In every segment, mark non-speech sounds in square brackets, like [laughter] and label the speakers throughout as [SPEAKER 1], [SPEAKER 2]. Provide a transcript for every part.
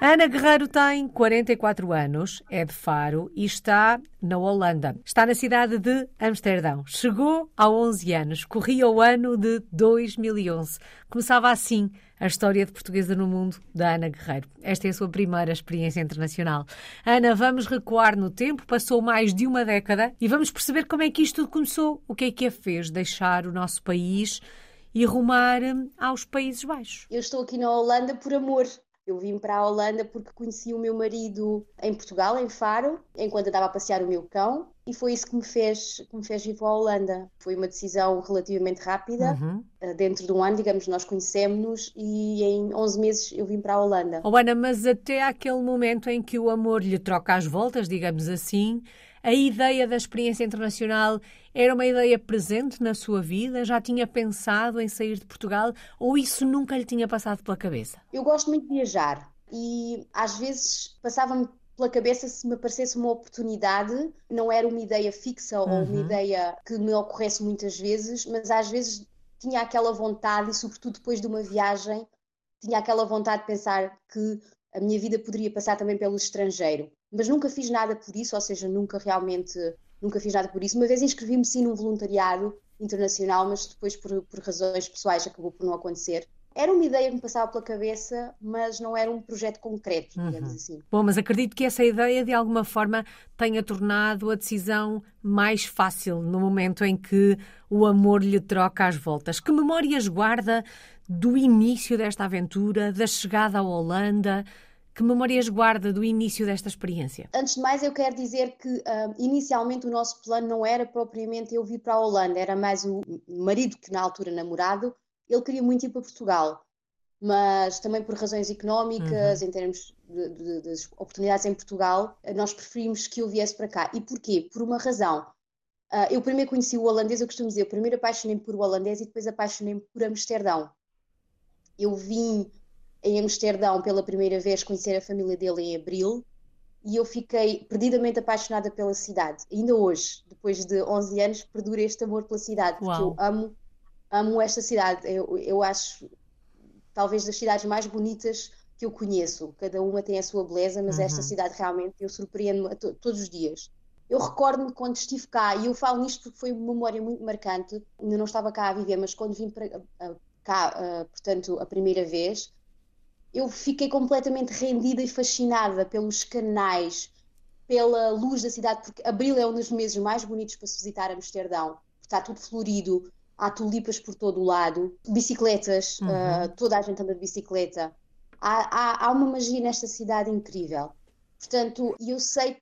[SPEAKER 1] Ana Guerreiro tem 44 anos, é de Faro e está na Holanda. Está na cidade de Amsterdão. Chegou há 11 anos, corria o ano de 2011. Começava assim a história de portuguesa no mundo da Ana Guerreiro. Esta é a sua primeira experiência internacional. Ana, vamos recuar no tempo, passou mais de uma década e vamos perceber como é que isto tudo começou. O que é que a fez deixar o nosso país e rumar aos Países Baixos?
[SPEAKER 2] Eu estou aqui na Holanda por amor. Eu vim para a Holanda porque conheci o meu marido em Portugal, em Faro, enquanto estava a passear o meu cão, e foi isso que me fez, que me fez ir para a Holanda. Foi uma decisão relativamente rápida, uhum. Eh, dentro de um ano, digamos, nós conhecemos e em 11 meses eu vim para a Holanda.
[SPEAKER 1] Oh Ana, mas até aquele momento em que o amor lhe troca as voltas, digamos assim, a ideia da experiência internacional era uma ideia presente na sua vida? Já tinha pensado em sair de Portugal ou isso nunca lhe tinha passado pela cabeça?
[SPEAKER 2] Eu gosto muito de viajar e às vezes passava-me pela cabeça se me aparecesse uma oportunidade, não era uma ideia fixa uhum. ou uma uhum. ideia que me ocorresse muitas vezes, mas às vezes tinha aquela vontade, e sobretudo depois de uma viagem, tinha aquela vontade de pensar que a minha vida poderia passar também pelo estrangeiro mas nunca fiz nada por isso, ou seja, nunca realmente, nunca fiz nada por isso. Uma vez inscrevi-me sim num voluntariado internacional, mas depois por, por razões pessoais acabou por não acontecer. Era uma ideia que me passava pela cabeça, mas não era um projeto concreto, digamos uhum. assim.
[SPEAKER 1] Bom, mas acredito que essa ideia de alguma forma tenha tornado a decisão mais fácil no momento em que o amor lhe troca as voltas. Que memórias guarda do início desta aventura, da chegada à Holanda, que memórias guarda do início desta experiência?
[SPEAKER 2] Antes de mais, eu quero dizer que uh, inicialmente o nosso plano não era propriamente eu vir para a Holanda, era mais o marido, que na altura namorado, ele queria muito ir para Portugal, mas também por razões económicas, uhum. em termos de, de, de, oportunidades em Portugal, nós preferimos que eu viesse para cá. E porquê? Por uma razão. Uh, eu primeiro conheci o holandês, eu costumo dizer, eu primeiro apaixonei-me por o holandês e depois apaixonei-me por Amsterdão. Eu vim em Amsterdão pela primeira vez, conhecer a família dele em abril e eu fiquei perdidamente apaixonada pela cidade. Ainda hoje, depois de 11 anos, perdura este amor pela cidade, porque Uau. eu amo, amo esta cidade. Eu, eu acho talvez das cidades mais bonitas que eu conheço. Cada uma tem a sua beleza, mas uhum. esta cidade realmente eu surpreendo-me to todos os dias. Eu recordo-me quando estive cá, e eu falo nisto porque foi uma memória muito marcante. Ainda não estava cá a viver, mas quando vim para, cá, portanto, a primeira vez, eu fiquei completamente rendida e fascinada pelos canais, pela luz da cidade, porque abril é um dos meses mais bonitos para se visitar Amsterdão. Está tudo florido, há tulipas por todo o lado, bicicletas, uhum. uh, toda a gente anda de bicicleta. Há, há, há, uma magia nesta cidade incrível. Portanto, eu sei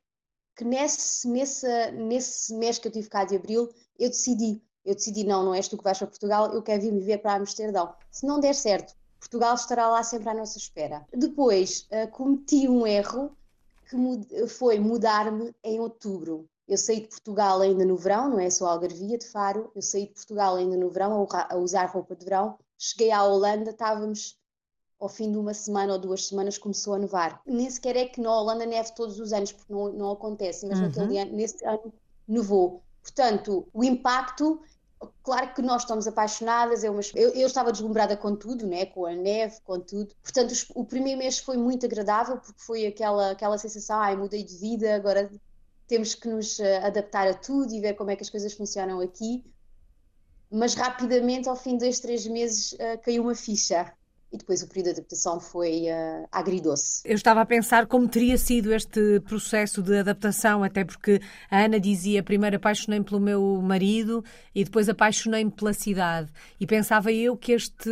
[SPEAKER 2] que nesse, nesse, nesse mês que eu tive cá de abril, eu decidi, eu decidi, não, não és tu que vais para Portugal, eu quero vir viver para Amsterdão. Se não der certo, Portugal estará lá sempre à nossa espera. Depois, uh, cometi um erro que foi mudar-me em outubro. Eu saí de Portugal ainda no verão, não é só Algarvia de Faro, eu saí de Portugal ainda no verão a usar roupa de verão, cheguei à Holanda, estávamos ao fim de uma semana ou duas semanas começou a nevar. Nem sequer é que na Holanda neve todos os anos, porque não, não acontece, mas uhum. ano, nesse ano nevou. Portanto, o impacto Claro que nós estamos apaixonadas, uma... eu, eu, estava deslumbrada com tudo, né? com a neve, com tudo. Portanto, os, o primeiro mês foi muito agradável, porque foi aquela, aquela sensação, ai, mudei de vida, agora temos que nos eh, adaptar a tudo e ver como é que as coisas funcionam aqui. Mas rapidamente, ao fim de dois, três meses, uh, caiu uma ficha e depois o período de adaptação foi uh, agridoce.
[SPEAKER 1] Eu estava a pensar como teria sido este processo de adaptação, até porque a Ana dizia primeiro apaixonei-me pelo meu marido e depois apaixonei-me pela cidade. E pensava eu que este,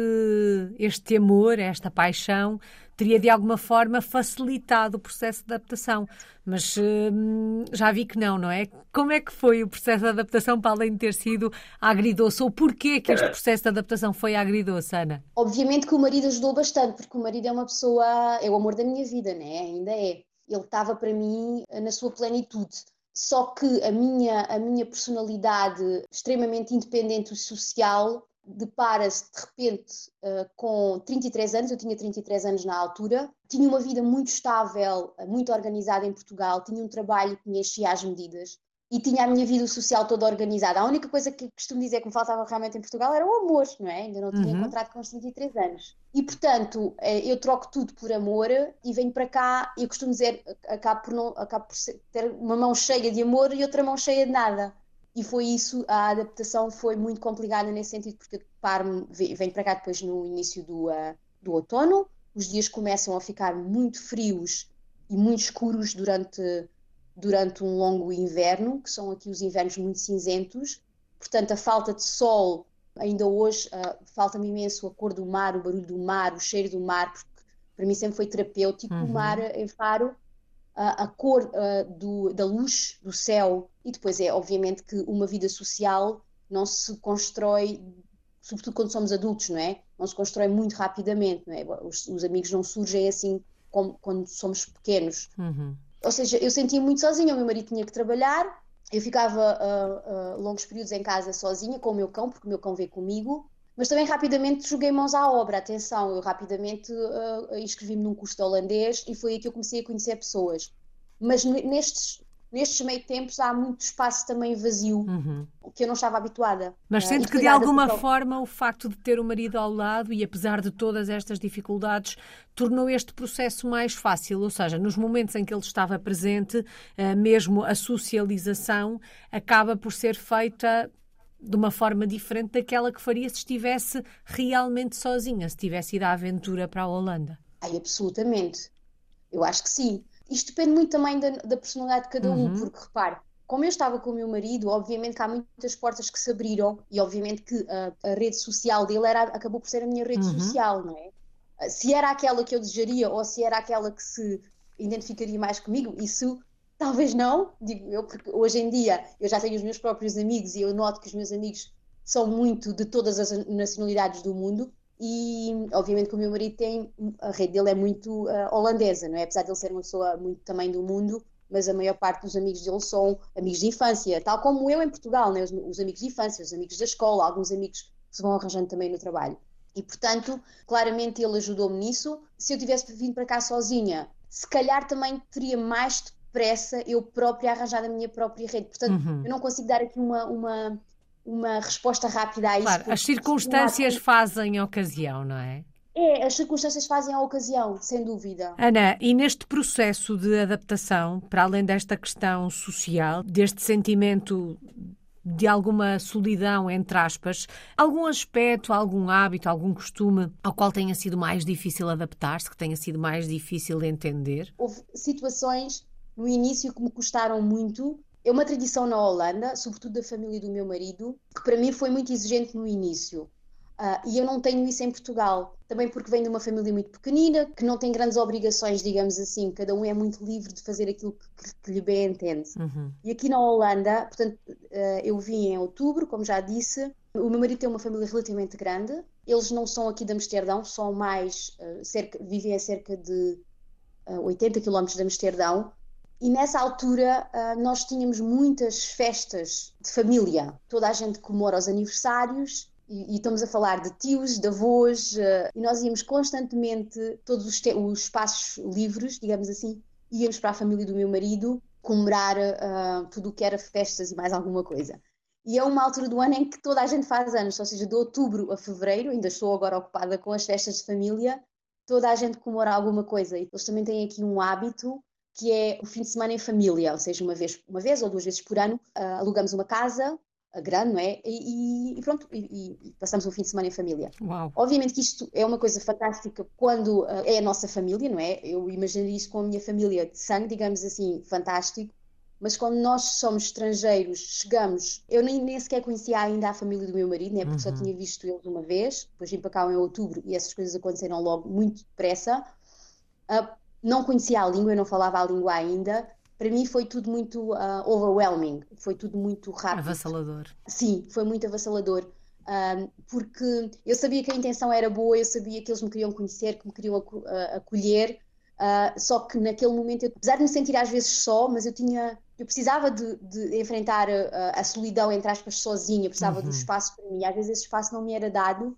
[SPEAKER 1] este amor, esta paixão, teria de alguma forma facilitado o processo de adaptação. Mas hum, já vi que não, não é? Como é que foi o processo de adaptação para além de ter sido agridoce? Ou porquê que este processo de adaptação foi agridoce, Ana?
[SPEAKER 2] Obviamente que o marido ajudou bastante, porque o marido é uma pessoa, é o amor da minha vida, né? Ainda é. Ele estava para mim na sua plenitude. Só que a minha, a minha personalidade extremamente independente e social depara-se de repente uh, com 33 anos, eu tinha 33 anos na altura, tinha uma vida muito estável, uh, muito organizada em Portugal, tinha um trabalho que me enchia às medidas, e tinha a minha vida social toda organizada. A única coisa que costumo dizer que me faltava realmente em Portugal era o amor, não é? Ainda não tinha uhum. encontrado com os 33 anos. E, portanto, eh, eu troco tudo por amor e venho para cá e costumo dizer, acabo por, não, acabo por ter uma mão cheia de amor e outra mão cheia de nada. E foi isso, a adaptação foi muito complicada nesse sentido, porque paro venho para cá depois no início do, uh, do outono, os dias começam a ficar muito frios e muito escuros durante durante um longo inverno, que são aqui os invernos muito cinzentos. Portanto, a falta de sol, ainda hoje, uh, falta-me imenso a cor do mar, o barulho do mar, o cheiro do mar, porque para mim sempre foi terapêutico uhum. o mar em Faro, uh, a cor do, da luz do céu. E depois é, obviamente, que uma vida social não se constrói, sobretudo quando somos adultos, não é? Não se constrói muito rapidamente, não é? Os, os amigos não surgem assim como quando somos pequenos. Uhum. Ou seja, eu sentia muito sozinha, o meu marido tinha que trabalhar, eu ficava uh, uh, longos períodos em casa sozinha com o meu cão, porque o meu cão veio comigo, mas também rapidamente joguei mãos à obra. Atenção, eu rapidamente uh, inscrevi-me num curso de holandês e foi aí que eu comecei a conhecer pessoas. Mas nestes nestes meio tempos há muito espaço também vazio, uhum. que eu não estava habituada.
[SPEAKER 1] Mas sente uh, que de alguma forma o facto de ter o marido ao lado e apesar de todas estas dificuldades tornou este processo mais fácil, ou seja, nos momentos em que ele estava presente, uh, mesmo a socialização acaba por ser feita de uma forma diferente daquela que faria se estivesse realmente sozinha, se tivesse ido à aventura para a Holanda.
[SPEAKER 2] Ai, absolutamente. Eu acho que sim. Isto depende muito também da, da personalidade de cada um, uhum. porque repare, como eu estava com o meu marido, obviamente que há muitas portas que se abriram e obviamente que a, a rede social dele era, acabou por ser a minha rede uhum. social, não é? Ah, se era aquela que eu desejaria ou se era aquela que se identificaria mais comigo, isso talvez não, digo eu, porque hoje em dia eu já tenho os meus próprios amigos e eu noto que os meus amigos são muito de todas as nacionalidades do mundo e obviamente que o meu marido tem, a rede dele é muito uh, holandesa, não é? Apesar de ele ser uma pessoa muito também do mundo, mas a maior parte dos amigos dele são amigos de infância, tal como eu em Portugal, né? os, os amigos de infância, os amigos da escola, alguns amigos que se vão arranjando também no trabalho. E portanto, claramente ele ajudou-me nisso. Se eu tivesse vindo para cá sozinha, se calhar também teria mais depressa eu própria arranjar a minha própria rede. Portanto, uhum. eu não consigo dar aqui uma, uma uma resposta rápida a isso.
[SPEAKER 1] Claro, as circunstâncias fazem a ocasião, não é?
[SPEAKER 2] É, as circunstâncias fazem a ocasião, sem dúvida.
[SPEAKER 1] Ana, e neste processo de adaptação, para além desta questão social, deste sentimento de alguma solidão, entre aspas, algum aspecto, algum hábito, algum costume ao qual tenha sido mais difícil adaptar-se, que tenha sido mais difícil entender?
[SPEAKER 2] Houve situações no início que me custaram muito, é uma tradição na Holanda, sobretudo da família do meu marido, que para mim foi muito exigente no início. Uh, e eu não tenho isso em Portugal, também porque venho de uma família muito pequenina, que não tem grandes obrigações, digamos assim, cada um é muito livre de fazer aquilo que, que, lhe bem entende. Uhum. E aqui na Holanda, portanto, uh, eu vim em outubro, como já disse, o meu marido tem uma família relativamente grande, eles não são aqui de Amsterdão, são mais, uh, cerca, vivem a cerca de 80 quilómetros de Amsterdão, e nessa altura uh, nós tínhamos muitas festas de família. Toda a gente comemora os aniversários e, estamos a falar de tios, de avós, uh, e nós íamos constantemente, todos os, os, espaços livres, digamos assim, íamos para a família do meu marido comemorar uh, tudo o que era festas e mais alguma coisa. E é uma altura do ano em que toda a gente faz anos, ou seja, de outubro a fevereiro, ainda estou agora ocupada com as festas de família, toda a gente comemora alguma coisa. E eles também têm aqui um hábito que é o fim de semana em família, ou seja, uma vez, uma vez ou duas vezes por ano, uh, alugamos uma casa grande, não é? E, e pronto, e, e, passamos um fim de semana em família. Uau. Obviamente que isto é uma coisa fantástica quando uh, é a nossa família, não é? Eu imaginaria isto com a minha família de sangue, digamos assim, fantástico. Mas quando nós somos estrangeiros, chegamos. Eu nem, nem sequer conhecia ainda a família do meu marido, né? porque uhum. só tinha visto eles uma vez. Depois vim para cá em outubro e essas coisas aconteceram logo muito depressa. Uh, não conhecia a língua, eu não falava a língua ainda. Para mim foi tudo muito uh, overwhelming, foi tudo muito rápido.
[SPEAKER 1] Avassalador.
[SPEAKER 2] Sim, foi muito avassalador. Um, porque eu sabia que a intenção era boa, eu sabia que eles me queriam conhecer, que me queriam acolher, uh, só que naquele momento, eu, apesar de me sentir às vezes só, mas eu tinha, eu precisava de, de enfrentar a, a, solidão, entre aspas, sozinha, precisava uhum. do espaço para mim, às vezes esse espaço não me era dado,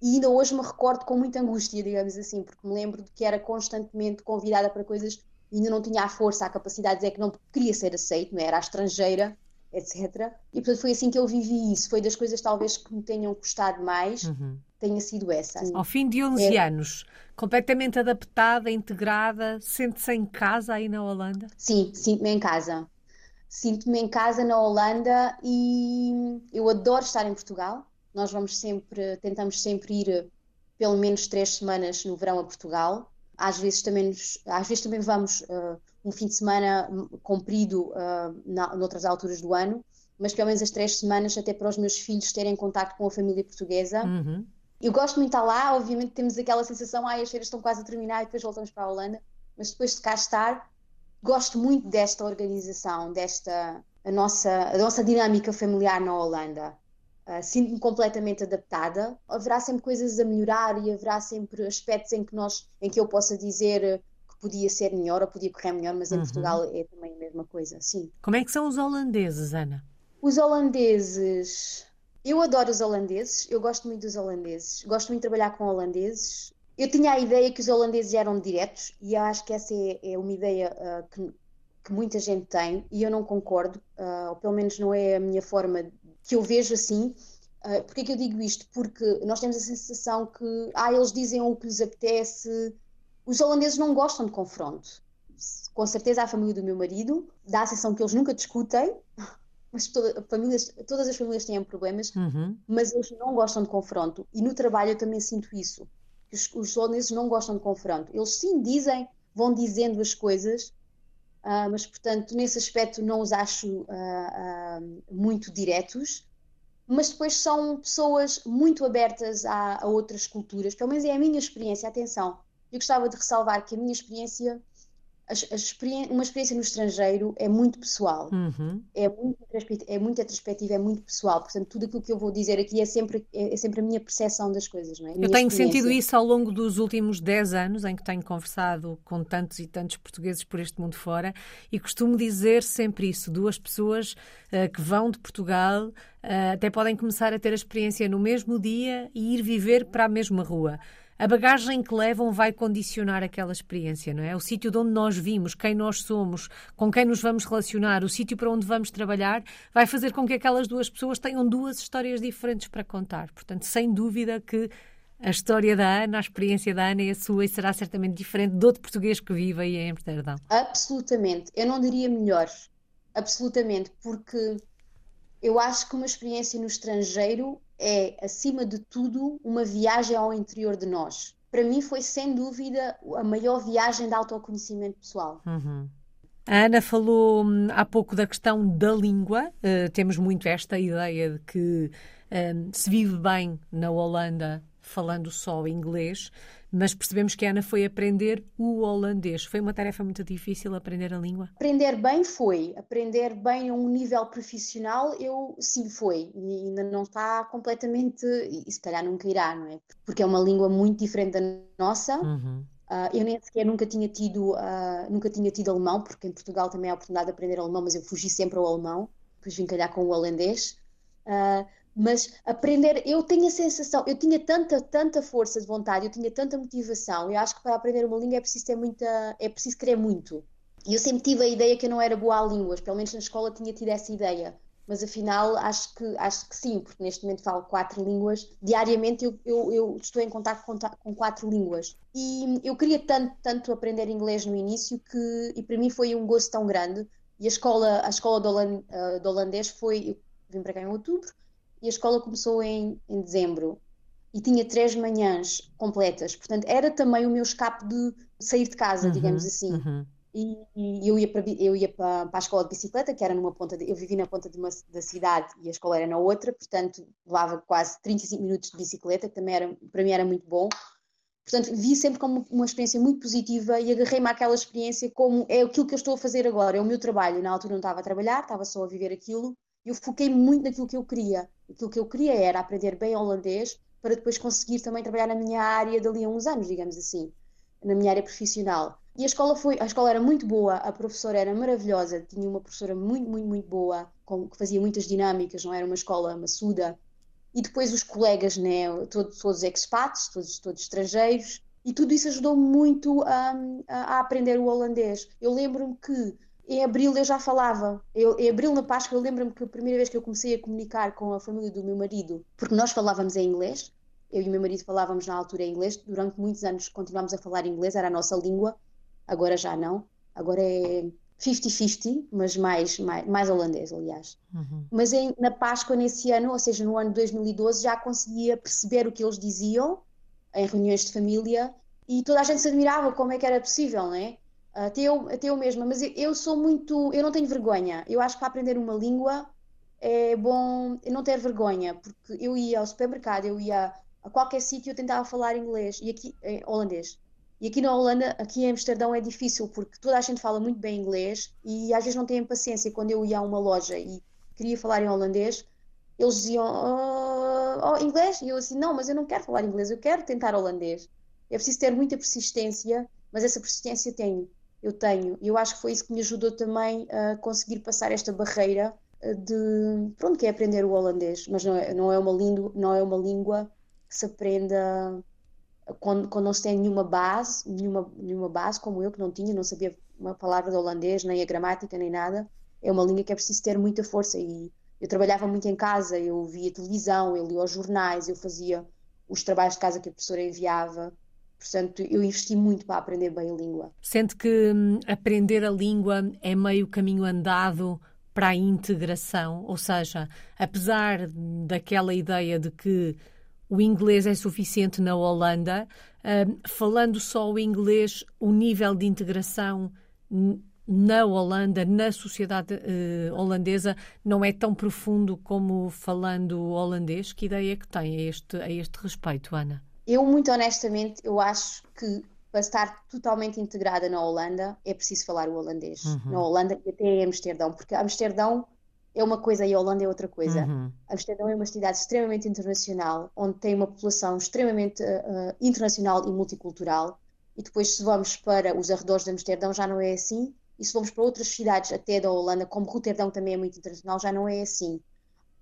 [SPEAKER 2] e ainda hoje me recordo com muita angústia, digamos assim, porque me lembro de que era constantemente convidada para coisas ainda não tinha a força, a capacidade de dizer que não queria ser aceito, não é? era estrangeira, etc. E portanto foi assim que eu vivi isso. Foi das coisas talvez que me tenham custado mais, uhum. tenha sido essa.
[SPEAKER 1] Ao fim de 11 é... anos, completamente adaptada, integrada, sente-se em casa aí na Holanda?
[SPEAKER 2] Sim, sinto-me em casa. Sinto-me em casa na Holanda e eu adoro estar em Portugal. Nós vamos sempre, tentamos sempre ir pelo menos três semanas no verão a Portugal. Às vezes também, às vezes também vamos uh, um fim de semana comprido uh, na, noutras alturas do ano, mas pelo menos as três semanas até para os meus filhos terem contato com a família portuguesa. Uhum. Eu gosto muito de estar lá, obviamente temos aquela sensação, ah, as feiras estão quase a terminar e depois voltamos para a Holanda, mas depois de cá estar, gosto muito desta organização, desta a nossa, a nossa dinâmica familiar na Holanda. Uh, Sinto-me completamente adaptada. Haverá sempre coisas a melhorar e haverá sempre aspectos em que nós, em que eu possa dizer que podia ser melhor ou podia correr melhor, mas em uhum. Portugal é também a mesma coisa, sim.
[SPEAKER 1] Como é que são os holandeses, Ana?
[SPEAKER 2] Os holandeses, eu adoro os holandeses, eu gosto muito dos holandeses, gosto muito de trabalhar com holandeses. Eu tinha a ideia que os holandeses eram diretos e eu acho que essa é, é uma ideia uh, que, que, muita gente tem e eu não concordo, uh, ou pelo menos não é a minha forma que eu vejo assim. Uh, Porquê que eu digo isto? Porque nós temos a sensação que ah, eles dizem o que lhes apetece. Os holandeses não gostam de confronto. Com certeza a família do meu marido dá a sensação que eles nunca discutem, [laughs] mas toda, famílias, todas as famílias têm problemas, uhum. mas eles não gostam de confronto. E no trabalho eu também sinto isso. Os, os holandeses não gostam de confronto. Eles sim dizem, vão dizendo as coisas, uh, mas portanto nesse aspecto não os acho uh, muito diretos. Mas depois são pessoas muito abertas a, a outras culturas, pelo menos é a minha experiência. Atenção, eu gostava de ressalvar que a minha experiência uma experiência no estrangeiro é muito pessoal, uhum. é, muito, é muito retrospectiva, é muito pessoal. Portanto, tudo aquilo que eu vou dizer aqui é sempre, é, é sempre a minha percepção das coisas. Não é?
[SPEAKER 1] Eu tenho sentido isso ao longo dos últimos 10 anos, em que tenho conversado com tantos e tantos portugueses por este mundo fora, e costumo dizer sempre isso: duas pessoas uh, que vão de Portugal. Uh, até podem começar a ter a experiência no mesmo dia e ir viver para a mesma rua a bagagem que levam vai condicionar aquela experiência, não é? O sítio de onde nós vimos, quem nós somos, com quem nos vamos relacionar, o sítio para onde vamos trabalhar, vai fazer com que aquelas duas pessoas tenham duas histórias diferentes para contar. Portanto, sem dúvida que a história da Ana, a experiência da Ana é a sua e será certamente diferente de outro português que vive aí em Amsterdão.
[SPEAKER 2] Absolutamente. Eu não diria melhor. Absolutamente. Porque eu acho que uma experiência no estrangeiro é, acima de tudo, uma viagem ao interior de nós. Para mim, foi sem dúvida a maior viagem de autoconhecimento pessoal.
[SPEAKER 1] Uhum. A Ana falou hum, há pouco da questão da língua. Uh, temos muito esta ideia de que um, se vive bem na Holanda falando só inglês mas percebemos que a Ana foi aprender o holandês. Foi uma tarefa muito difícil aprender a língua?
[SPEAKER 2] Aprender bem foi. Aprender bem a um nível profissional, eu sim foi. E ainda não está completamente. E se calhar nunca irá, não é? Porque é uma língua muito diferente da nossa. Uhum. Uh, eu nem sequer nunca tinha tido uh, nunca tinha tido alemão, porque em Portugal também há a oportunidade de aprender alemão, mas eu fugi sempre ao alemão, depois vim calhar com o holandês. Uh, mas aprender, eu tenho a sensação, eu tinha tanta, tanta força de vontade, eu tinha tanta motivação, eu acho que para aprender uma língua é preciso ter muita, é preciso querer muito. E eu sempre tive a ideia que eu não era boa a línguas, pelo menos na escola tinha tido essa ideia. Mas afinal acho que, acho que sim, porque neste momento falo quatro línguas. Diariamente eu, eu, eu estou em contato com, com, quatro línguas. E eu queria tanto, tanto aprender inglês no início que, e para mim foi um gosto tão grande. E a escola, a escola do, do holandês foi, eu vim para cá em outubro, e a escola começou em, em dezembro e tinha três manhãs completas, portanto era também o meu escape de sair de casa, uhum, digamos assim. Uhum. E, e, eu ia, para, eu ia para, para, a escola de bicicleta, que era numa ponta, de, eu vivi na ponta de uma, da cidade e a escola era na outra, portanto levava quase 35 minutos de bicicleta, que também era, para mim era muito bom. Portanto, vi sempre como uma experiência muito positiva e agarrei-me àquela experiência como é aquilo que eu estou a fazer agora, é o meu trabalho. Na altura não estava a trabalhar, estava só a viver aquilo eu foquei muito naquilo que eu queria. Aquilo que eu queria era aprender bem holandês para depois conseguir também trabalhar na minha área dali a uns anos, digamos assim, na minha área profissional. E a escola foi, a escola era muito boa, a professora era maravilhosa, tinha uma professora muito, muito, muito boa, com, que fazia muitas dinâmicas, não era uma escola maçuda. E depois os colegas, né, todos, todos expats, todos, todos estrangeiros, e tudo isso ajudou muito um, a, aprender o holandês. Eu lembro-me que em abril eu já falava. Eu, em abril, na Páscoa, eu lembro-me que a primeira vez que eu comecei a comunicar com a família do meu marido, porque nós falávamos em inglês, eu e o meu marido falávamos na altura em inglês, durante muitos anos continuámos a falar inglês, era a nossa língua, agora já não. Agora é 50-50, mas mais, mais, mais, holandês, aliás. Uhum. Mas em, na Páscoa, nesse ano, ou seja, no ano de 2012, já conseguia perceber o que eles diziam em reuniões de família e toda a gente se admirava como é que era possível, não é? Até eu, até eu mesma, mas eu sou muito, eu não tenho vergonha. Eu acho que para aprender uma língua é bom não ter vergonha, porque eu ia ao supermercado, eu ia a qualquer sítio, eu tentava falar inglês e aqui é, holandês. E aqui na Holanda, aqui em Amsterdão é difícil porque toda a gente fala muito bem inglês e às vezes não têm paciência. Quando eu ia a uma loja e queria falar em holandês, eles diziam oh, oh, inglês e eu assim não, mas eu não quero falar inglês, eu quero tentar holandês. É preciso ter muita persistência, mas essa persistência tenho, eu tenho. E eu acho que foi isso que me ajudou também a conseguir passar esta barreira eh, de pronto, que é aprender o holandês, mas não é, não é, uma, língua, não é uma língua que se aprenda quando, quando não se tem nenhuma base, nenhuma, nenhuma base como eu, que não tinha, não sabia uma palavra de holandês, nem a gramática, nem nada. É uma língua que é preciso ter muita força e eu trabalhava muito em casa, eu via televisão, eu lia os jornais, eu fazia os trabalhos de casa que a professora enviava. Portanto, eu investi muito para aprender bem a língua.
[SPEAKER 1] Sente que hum, aprender a língua é meio caminho andado para a integração? Ou seja, apesar daquela ideia de que o inglês é suficiente na Holanda, hum, falando só o inglês, o nível de integração na Holanda, na sociedade uh, holandesa, não é tão profundo como falando holandês? Que ideia é que tem a este, a este respeito, Ana?
[SPEAKER 2] Eu, muito honestamente, eu acho que para estar totalmente integrada na Holanda é preciso falar o holandês. Uhum. Na Holanda e até em Amsterdão, porque Amsterdão é uma coisa e a Holanda é outra coisa. Uhum. Amsterdão é uma cidade extremamente internacional, onde tem uma população extremamente uh, internacional e multicultural. E depois, se vamos para os arredores de Amsterdão, já não é assim. E se vamos para outras cidades, até da Holanda, como Roterdão também é muito internacional, já não é assim.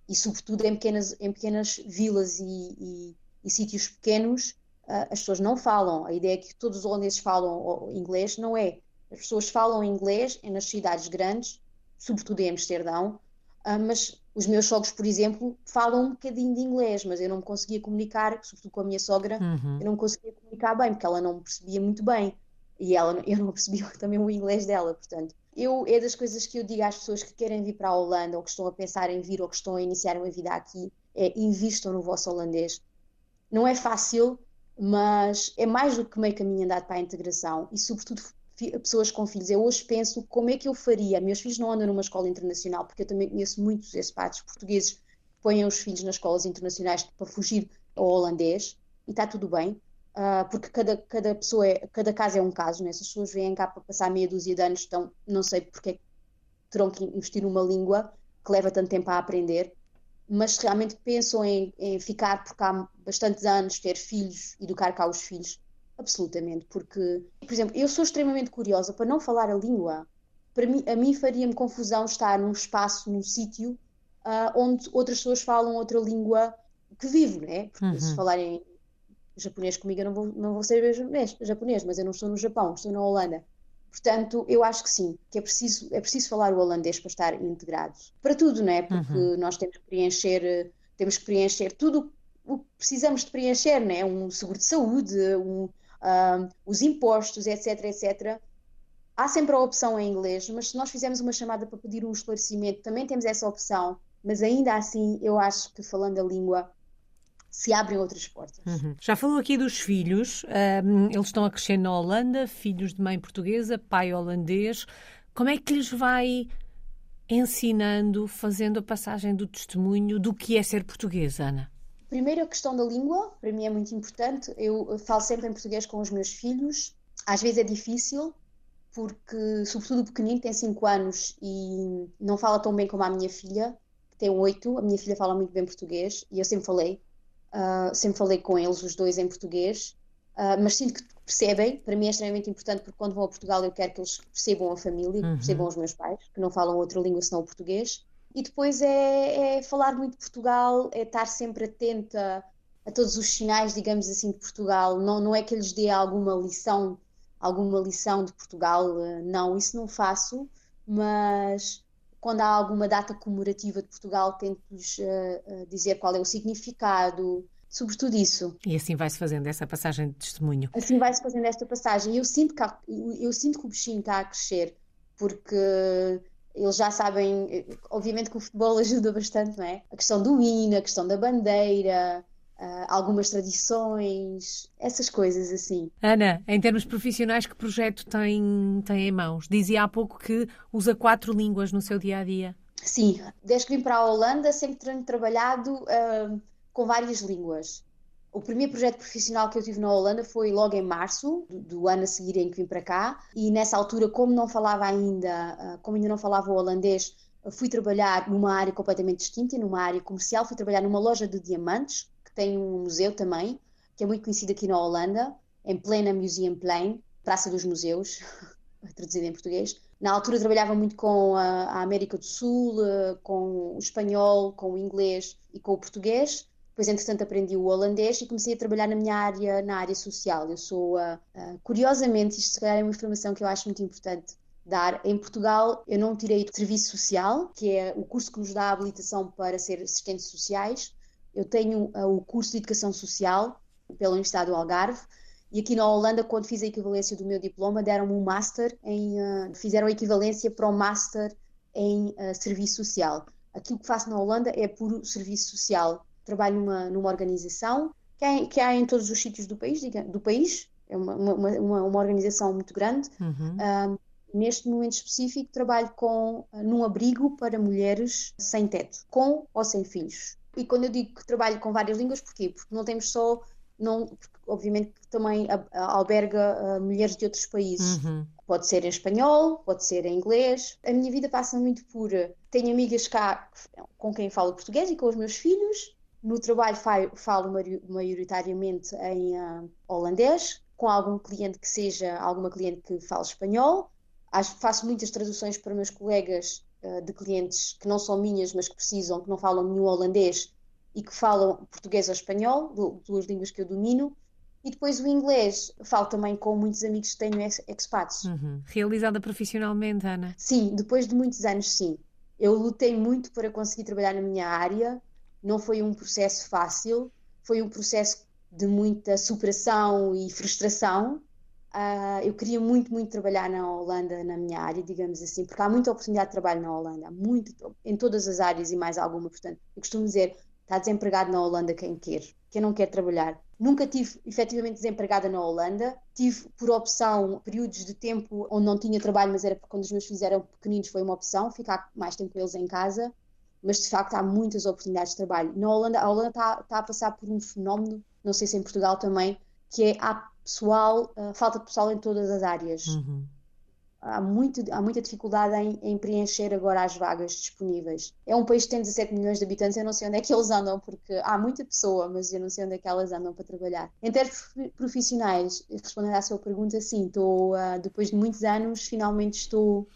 [SPEAKER 2] E, sobretudo, em pequenas, em pequenas vilas e, e e sítios pequenos uh, as pessoas não falam. A ideia é que todos os holandeses falam inglês, não é. As pessoas falam inglês nas cidades grandes, sobretudo em Amsterdão, uh, mas os meus sogros, por exemplo, falam um bocadinho de inglês, mas eu não me conseguia comunicar, sobretudo com a minha sogra, uhum. eu não me conseguia comunicar bem, porque ela não me percebia muito bem. E ela, [laughs] eu não percebia [laughs] também o inglês dela, portanto. Eu, é das coisas que eu digo às pessoas que querem vir para a Holanda, ou que estão a pensar em vir, ou que estão a iniciar uma vida aqui, é invistam no vosso holandês não é fácil, mas é mais do que meio caminho andado para a integração e, sobretudo, pessoas com filhos. Eu hoje penso como é que eu faria. Meus filhos não andam numa escola internacional, porque eu também conheço muitos expats portugueses que põem os filhos nas escolas internacionais para fugir ao holandês e está tudo bem. Uh, porque cada, cada pessoa, é, cada caso é um caso, né? Se as pessoas vêm cá para passar meia dúzia de anos, então não sei porque é terão que investir numa língua que leva tanto tempo a aprender mas se realmente pensam em, em, ficar por cá bastantes anos, ter filhos, educar cá os filhos, absolutamente, porque, por exemplo, eu sou extremamente curiosa para não falar a língua. Para mim, a mim faria-me confusão estar num espaço, num sítio uh, onde outras pessoas falam outra língua que vivo, né? Porque uhum. se falarem japonês comigo, eu não vou, não vou saber japonês, japonês, mas eu não estou no Japão, estou na Holanda. Portanto, eu acho que sim, que é preciso, é preciso falar o holandês para estar integrados. Para tudo, não é? Porque uhum. nós temos que preencher, temos que preencher tudo o que precisamos de preencher, não é? Um seguro de saúde, um, um, os impostos, etc, etc. Há sempre a opção em inglês, mas se nós fizermos uma chamada para pedir um esclarecimento, também temos essa opção. Mas ainda assim, eu acho que falando a língua se abrem outras portas.
[SPEAKER 1] Uhum. Já falou aqui dos filhos, um, eles estão a crescer na Holanda, filhos de mãe portuguesa, pai holandês. Como é que lhes vai ensinando, fazendo a passagem do testemunho do que é ser portuguesa, Ana?
[SPEAKER 2] Primeiro, a questão da língua, para mim é muito importante. Eu falo sempre em português com os meus filhos. Às vezes é difícil, porque, sobretudo o pequenino, tem 5 anos e não fala tão bem como a minha filha, que tem 8. A minha filha fala muito bem português e eu sempre falei Uh, sempre falei com eles, os dois, em português, uh, mas sinto que percebem. Para mim é extremamente importante porque quando vão a Portugal eu quero que eles percebam a família, uhum. percebam os meus pais, que não falam outra língua senão o português. E depois é, é falar muito de Portugal, é estar sempre atenta a todos os sinais, digamos assim, de Portugal. Não, não é que lhes dê alguma lição, alguma lição de Portugal, eh, não, isso não faço, mas quando há alguma data comemorativa de Portugal, tento-lhes uh, uh, dizer qual é o significado, sobretudo isso.
[SPEAKER 1] E assim vai-se fazendo essa passagem de testemunho.
[SPEAKER 2] Assim vai-se fazendo esta passagem. E eu sinto que, há, eu sinto que o bichinho está a crescer, porque eles já sabem, obviamente que o futebol [laughs] ajuda bastante, não é? A questão do hino, a questão da bandeira, Uh, algumas tradições, essas coisas assim.
[SPEAKER 1] Ana, em termos profissionais, que projeto tem, tem em mãos? Dizia há pouco que usa quatro línguas no seu dia a dia.
[SPEAKER 2] Sim, desde que vim para a Holanda sempre tenho trabalhado uh, com várias línguas. O primeiro projeto profissional que eu tive na Holanda foi logo em março do, do ano a seguir em que vim para cá, e nessa altura, como não falava ainda, uh, como ainda não falava holandês, fui trabalhar numa área completamente distinta, numa área comercial, fui trabalhar numa loja de diamantes tem um museu também, que é muito conhecido aqui na Holanda, em plena Museumplein, Praça dos Museus, [laughs] traduzido em português. Na altura trabalhava muito com a, América do Sul, eh, com o espanhol, com o inglês e com o português. Depois, entretanto, aprendi o holandês e comecei a trabalhar na minha área, na área social. Eu sou, uh, uh, curiosamente, isto se calhar é uma informação que eu acho muito importante dar. Em Portugal, eu não tirei serviço social, que é o curso que nos dá a habilitação para ser assistentes sociais. Eu tenho uh, o curso de Educação Social pela Universidade do Algarve e aqui na Holanda, quando fiz a equivalência do meu diploma, deram-me um Master em. Uh, fizeram a equivalência para o Master em uh, Serviço Social. Aquilo que faço na Holanda é puro serviço social. Trabalho numa, numa organização que há, que há em todos os sítios do país, diga, do país. é uma, uma, uma, uma organização muito grande. Uhum. neste momento específico, trabalho com, num abrigo para mulheres sem teto, com ou sem filhos. E quando eu digo que trabalho com várias línguas, porquê? Porque não temos só, não, obviamente também alberga uh, mulheres de outros países. Uhum. Pode ser em espanhol, pode ser em inglês. A minha vida passa muito por. Tenho amigas cá com quem falo português e com os meus filhos. No trabalho falo maioritariamente em uh, holandês, com algum cliente que seja, alguma cliente que fale espanhol. Faço muitas traduções para meus colegas de clientes que não são minhas, mas que precisam, que não falam nenhum holandês e que falam português ou espanhol, duas línguas que eu domino. E depois o inglês, falo também com muitos amigos que tenho expats.
[SPEAKER 1] Uhum. Realizada profissionalmente, Ana?
[SPEAKER 2] Sim, depois de muitos anos, sim. Eu lutei muito para conseguir trabalhar na minha área, não foi um processo fácil, foi um processo de muita superação e frustração, Uh, eu queria muito, muito trabalhar na Holanda, na minha área, digamos assim, porque há muita oportunidade de trabalho na Holanda, muito, em todas as áreas e mais alguma. Portanto, eu costumo dizer: está desempregado na Holanda quem quer, quem não quer trabalhar. Nunca tive efetivamente desempregada na Holanda, tive por opção períodos de tempo onde não tinha trabalho, mas era porque quando os meus filhos eram pequeninos foi uma opção, ficar mais tempo com eles em casa. Mas de facto há muitas oportunidades de trabalho. Na Holanda, a Holanda está, está a passar por um fenómeno, não sei se em Portugal também, que é há pessoal, uh, falta de pessoal em todas as áreas. Uhum. Há, muito, há muita dificuldade em, em, preencher agora as vagas disponíveis. É um país que tem 17 milhões de habitantes, eu não sei onde é que eles andam, porque há muita pessoa, mas eu não sei onde é que elas andam para trabalhar. Em termos profissionais, respondendo à sua pergunta, sim, estou, uh, depois de muitos anos, finalmente estou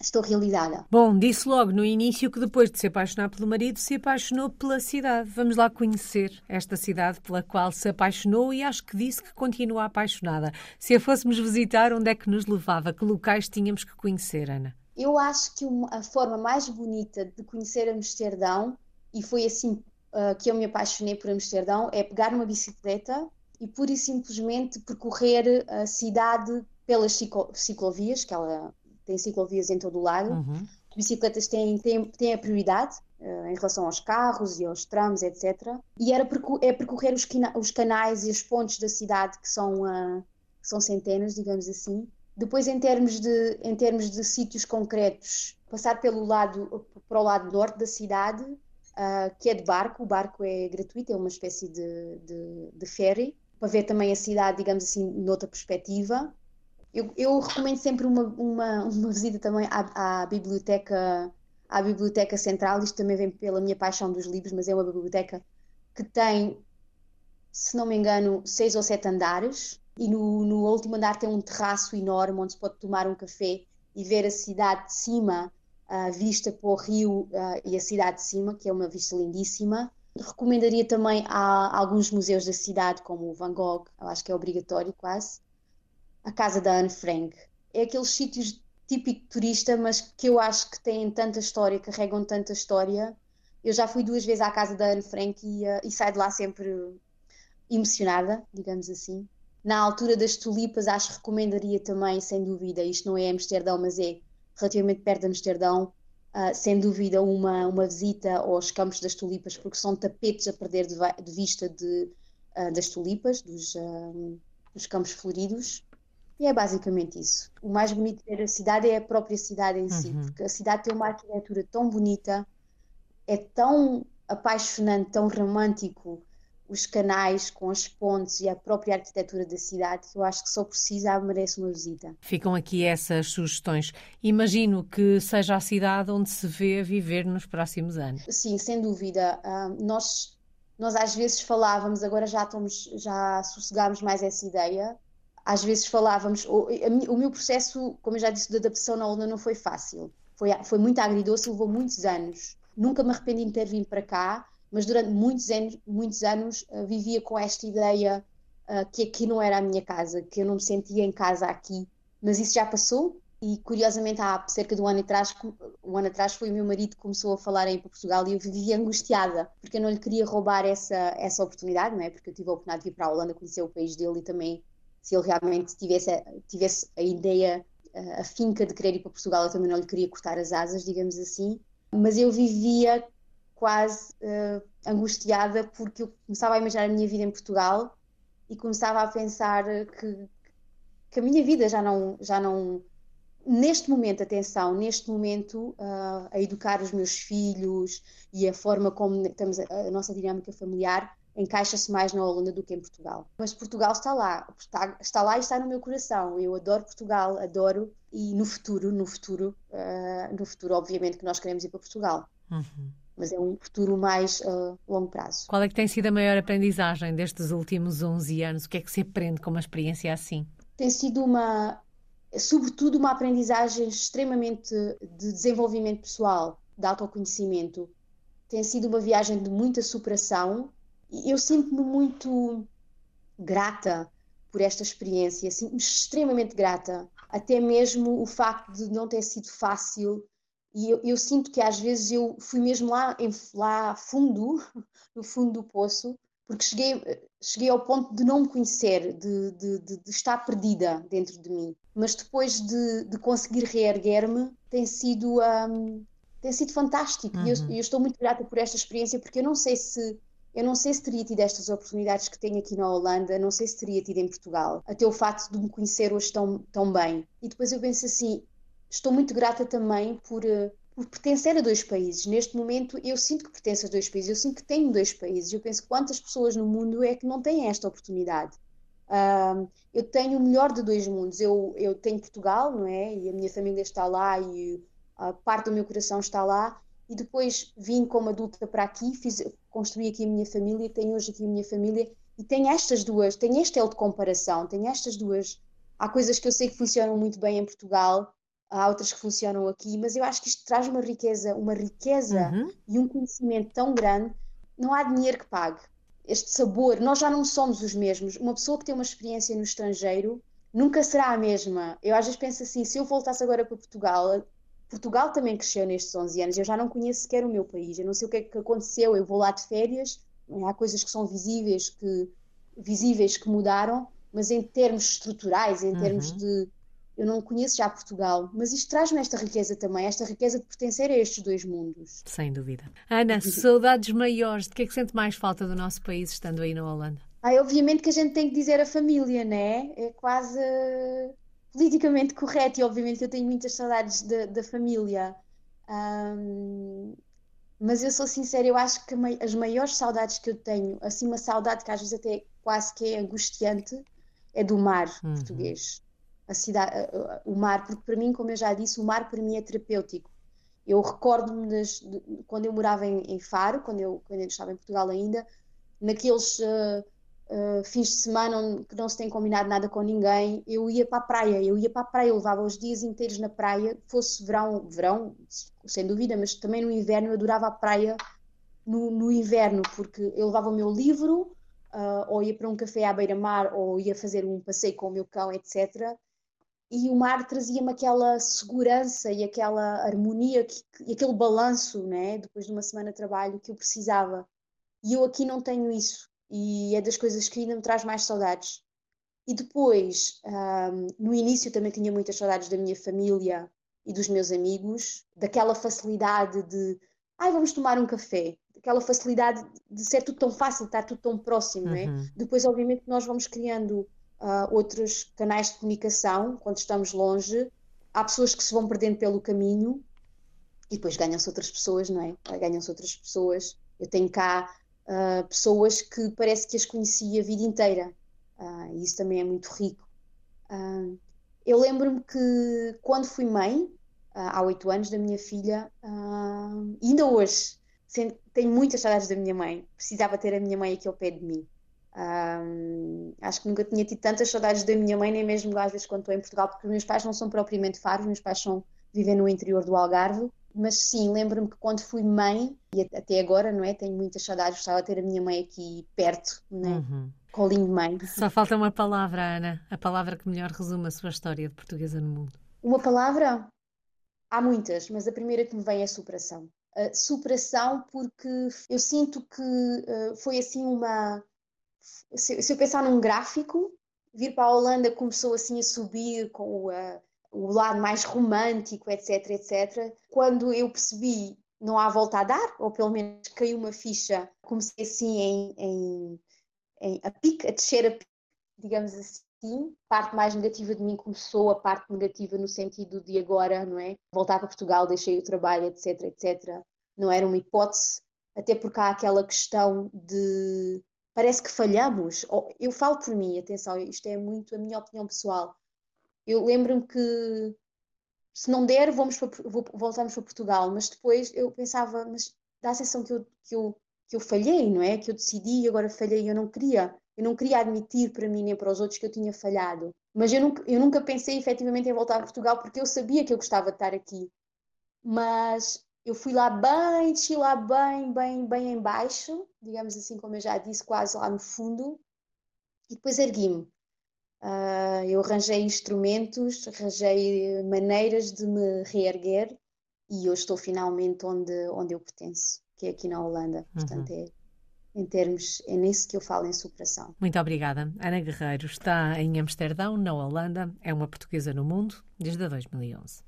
[SPEAKER 2] estou realizada.
[SPEAKER 1] Bom, disse logo no início que depois de se apaixonar pelo marido, se apaixonou pela cidade. Vamos lá conhecer esta cidade pela qual se apaixonou e acho que disse que continua apaixonada. Se a fôssemos visitar, onde é que nos levava? Que locais tínhamos que conhecer, Ana?
[SPEAKER 2] Eu acho que a forma mais bonita de conhecer Amsterdão, e foi assim uh, que eu me apaixonei por Amsterdão, é pegar uma bicicleta e pura e simplesmente percorrer a cidade pelas ciclovias, que ela tem ciclovias em todo o lado. Uhum. As bicicletas têm, têm, têm a prioridade uh, em relação aos carros e aos trams, etc. E era é percorrer os, os, canais e as pontes da cidade, que são, uh, que são centenas, digamos assim. Depois, em termos de, em termos de sítios concretos, passar pelo lado, para o lado norte da cidade, uh, que é de barco. O barco é gratuito, é uma espécie de, de, de ferry, para ver também a cidade, digamos assim, noutra perspectiva. Eu, eu recomendo sempre uma, uma, uma visita também à, à, biblioteca à biblioteca central. Isto também vem pela minha paixão dos livros, mas é uma biblioteca que tem, se não me engano, seis ou sete andares. E no, no último andar tem um terraço enorme onde se pode tomar um café e ver a cidade de cima, uh, vista para o rio uh, e a cidade de cima, que é uma vista lindíssima. Recomendaria também a alguns museus da cidade, como o Van Gogh, acho que é obrigatório quase. A casa da Anne Frank. É aqueles sítios típico turista, mas que eu acho que têm tanta história, carregam tanta história. Eu já fui duas vezes à casa da Anne Frank e, uh, e saio de lá sempre emocionada, digamos assim. Na altura das tulipas, acho que recomendaria também, sem dúvida, isto não é Amsterdão, mas é relativamente perto de Amsterdão, uh, sem dúvida, uma, uma visita aos campos das tulipas, porque são tapetes a perder de, de vista de, uh, das tulipas, dos, dos campos floridos. E é basicamente isso. O mais bonito de ver a cidade é a própria cidade em si, uhum. porque a cidade tem uma arquitetura tão bonita, é tão apaixonante, tão romântico, os canais com as pontes e a própria arquitetura da cidade, que eu acho que só precisa merece uma visita.
[SPEAKER 1] Ficam aqui essas sugestões. Imagino que seja a cidade onde se vê viver nos próximos anos.
[SPEAKER 2] Sim, sem dúvida. Uh, nós, nós às vezes falávamos, agora já estamos, já sossegámos mais essa ideia, às vezes falávamos, o, o, meu processo, como eu já disse, de adaptação na Holanda não foi fácil. Foi, foi muito agridoce, levou muitos anos. Nunca me arrependi de ter vindo para cá, mas durante muitos anos, muitos anos uh, vivia com esta ideia uh, que aqui não era a minha casa, que eu não me sentia em casa aqui. Mas isso já passou e, curiosamente, há cerca de um ano atrás, um ano atrás foi o meu marido que começou a falar em Portugal e eu vivia angustiada, porque eu não lhe queria roubar essa, essa oportunidade, não é? Porque eu tive a oportunidade de vir para a Holanda, conhecer o país dele e também se ele realmente tivesse, tivesse a ideia, a finca de querer ir para Portugal, eu também não lhe queria cortar as asas, digamos assim. Mas eu vivia quase uh, angustiada porque eu começava a imaginar a minha vida em Portugal e começava a pensar que, que a minha vida já não, já não. Neste momento, atenção, neste momento, uh, a educar os meus filhos e a forma como estamos a, a nossa dinâmica familiar encaixa-se mais na Holanda do que em Portugal. Mas Portugal está lá, está, está, lá e está no meu coração. Eu adoro Portugal, adoro e no futuro, no futuro, uh, no futuro, obviamente que nós queremos ir para Portugal. Uhum. Mas é um futuro mais uh, longo prazo.
[SPEAKER 1] Qual é que tem sido a maior aprendizagem destes últimos 11 anos? O que é que se aprende com uma experiência assim?
[SPEAKER 2] Tem sido uma, sobretudo uma aprendizagem extremamente de desenvolvimento pessoal, de autoconhecimento. Tem sido uma viagem de muita superação, eu sinto-me muito grata por esta experiência, sinto-me extremamente grata, até mesmo o facto de não ter sido fácil. E eu, eu sinto que às vezes eu fui mesmo lá, em, lá fundo, [laughs] no fundo do poço, porque cheguei, cheguei ao ponto de não me conhecer, de, de, de, de estar perdida dentro de mim. Mas depois de, de conseguir reerguer-me, tem sido, um, tem sido fantástico. Uhum. E eu, uhum. eu, estou muito grata por esta experiência, porque eu não sei se eu não sei se teria tido estas oportunidades que tenho aqui na Holanda, não sei se teria tido em Portugal, até o facto de me conhecer hoje tão, tão bem. E depois eu penso assim, estou muito grata também por, eh, por pertencer a dois países. Neste momento eu sinto que pertenço a dois países, eu sinto que tenho dois países. Eu penso quantas pessoas no mundo é que não têm esta oportunidade. Uh, eu tenho o melhor de dois mundos. Eu, eu tenho Portugal, não é? E a minha família está lá e a parte do meu coração está lá e depois vim como adulta para aqui, fiz, construí aqui a minha família, tenho hoje aqui a minha família e tenho estas duas, tenho este elo de comparação, tenho estas duas. Há coisas que eu sei que funcionam muito bem em Portugal, há outras que funcionam aqui, mas eu acho que isto traz uma riqueza, uma riqueza uhum. e um conhecimento tão grande, não há dinheiro que pague. Este sabor, nós já não somos os mesmos. Uma pessoa que tem uma experiência no estrangeiro nunca será a mesma. Eu às vezes penso assim, se eu voltasse agora para Portugal, Portugal também cresceu nestes 11 anos. Eu já não conheço sequer o meu país. Eu não sei o que é que aconteceu. Eu vou lá de férias. Há coisas que são visíveis que visíveis que mudaram, mas em termos estruturais, em termos uhum. de eu não conheço já Portugal, mas isto traz-me esta riqueza também, esta riqueza de pertencer a estes dois mundos.
[SPEAKER 1] Sem dúvida. Ana, saudades maiores, de que é que sente mais falta do nosso país estando aí na Holanda?
[SPEAKER 2] Ah, obviamente que a gente tem que dizer a família, né? É quase politicamente correto e obviamente eu tenho muitas saudades da família. Um, mas eu sou sincera, eu acho que as maiores saudades que eu tenho, assim uma saudade que às vezes até quase que é angustiante, é do mar uhum. português. A cidade, o mar, porque para mim, como eu já disse, o mar para mim é terapêutico. Eu recordo-me quando eu morava em, em, Faro, quando eu, quando eu estava em Portugal ainda, naqueles uh, uh, fins de semana que não se tem combinado nada com ninguém, eu ia para a praia, eu ia para a praia, eu levava os dias inteiros na praia, fosse verão, verão, sem dúvida, mas também no inverno eu adorava a praia no, no inverno, porque eu levava o meu livro, uh, ou ia para um café à beira-mar, ou ia fazer um passeio com o meu cão, etc. E o mar trazia-me aquela segurança e aquela harmonia que, e aquele balanço, né, depois de uma semana de trabalho, que eu precisava. E eu aqui não tenho isso. E é das coisas que ainda me traz mais saudades. E depois, um, no início também tinha muitas saudades da minha família e dos meus amigos, daquela facilidade de, ai, vamos tomar um café, aquela facilidade de ser tudo tão fácil, estar tudo tão próximo, uhum. não é? Uhum. Depois, obviamente, nós vamos criando uh, outros canais de comunicação quando estamos longe. Há pessoas que se vão perdendo pelo caminho e depois ganham-se outras pessoas, não é? Ganham-se outras pessoas. Eu tenho cá uh, pessoas que parece que as conheci a vida inteira uh, e isso também é muito rico. eu lembro-me que quando fui mãe, há oito anos, da minha filha, ainda hoje, tenho muitas saudades da minha mãe. Precisava ter a minha mãe aqui ao pé de mim. Acho que nunca tinha tido tantas saudades da minha mãe, nem mesmo às vezes quando estou em Portugal, porque os meus pais não são propriamente faros, meus pais são, vivem no interior do Algarve. Mas sim, lembro-me que quando fui mãe, e até agora, não é? Tenho muitas saudades, gostava de ter a minha mãe aqui perto, né? Uhum. Colinho de mãe.
[SPEAKER 1] Só falta uma palavra, Ana, a palavra que melhor resume a sua história de portuguesa no mundo.
[SPEAKER 2] Uma palavra? Há muitas, mas a primeira que me vem é superação. Uh, superação porque eu sinto que uh, foi assim uma se, se, eu pensar num gráfico, vir para a Holanda começou assim a subir com o, uh, o lado mais romântico, etc, etc. Quando eu percebi não há volta a dar, ou pelo menos caiu uma ficha, comecei assim em, em, em a pique, a descer a pique, digamos assim. A parte mais negativa de mim começou, a parte negativa no sentido de agora, não é? Voltar para Portugal, deixei o trabalho, etc, etc. Não era uma hipótese, até porque há aquela questão de parece que falhamos. Eu falo por mim, atenção, isto é muito a minha opinião pessoal. Eu lembro-me que se não der, vamos para, voltamos para Portugal, mas depois eu pensava, mas dá a sensação que eu, que eu, que eu falhei, não é? Que eu decidi e agora falhei, eu não queria. Eu não queria admitir para mim nem para os outros que eu tinha falhado. Mas eu nunca, eu nunca pensei efetivamente em voltar a Portugal porque eu sabia que eu gostava de estar aqui. Mas eu fui lá bem, desci lá bem, bem, bem em baixo, digamos assim, como eu já disse, quase lá no fundo, e depois ergui-me. Uh, eu arranjei instrumentos, arranjei maneiras de me reerguer e hoje estou finalmente onde, onde eu pertenço, que é aqui na Holanda. Portanto, uhum. é, em termos, é nisso que eu falo em superação.
[SPEAKER 1] Muito obrigada. Ana Guerreiro está em Amsterdão, na Holanda, é uma portuguesa no mundo desde 2011.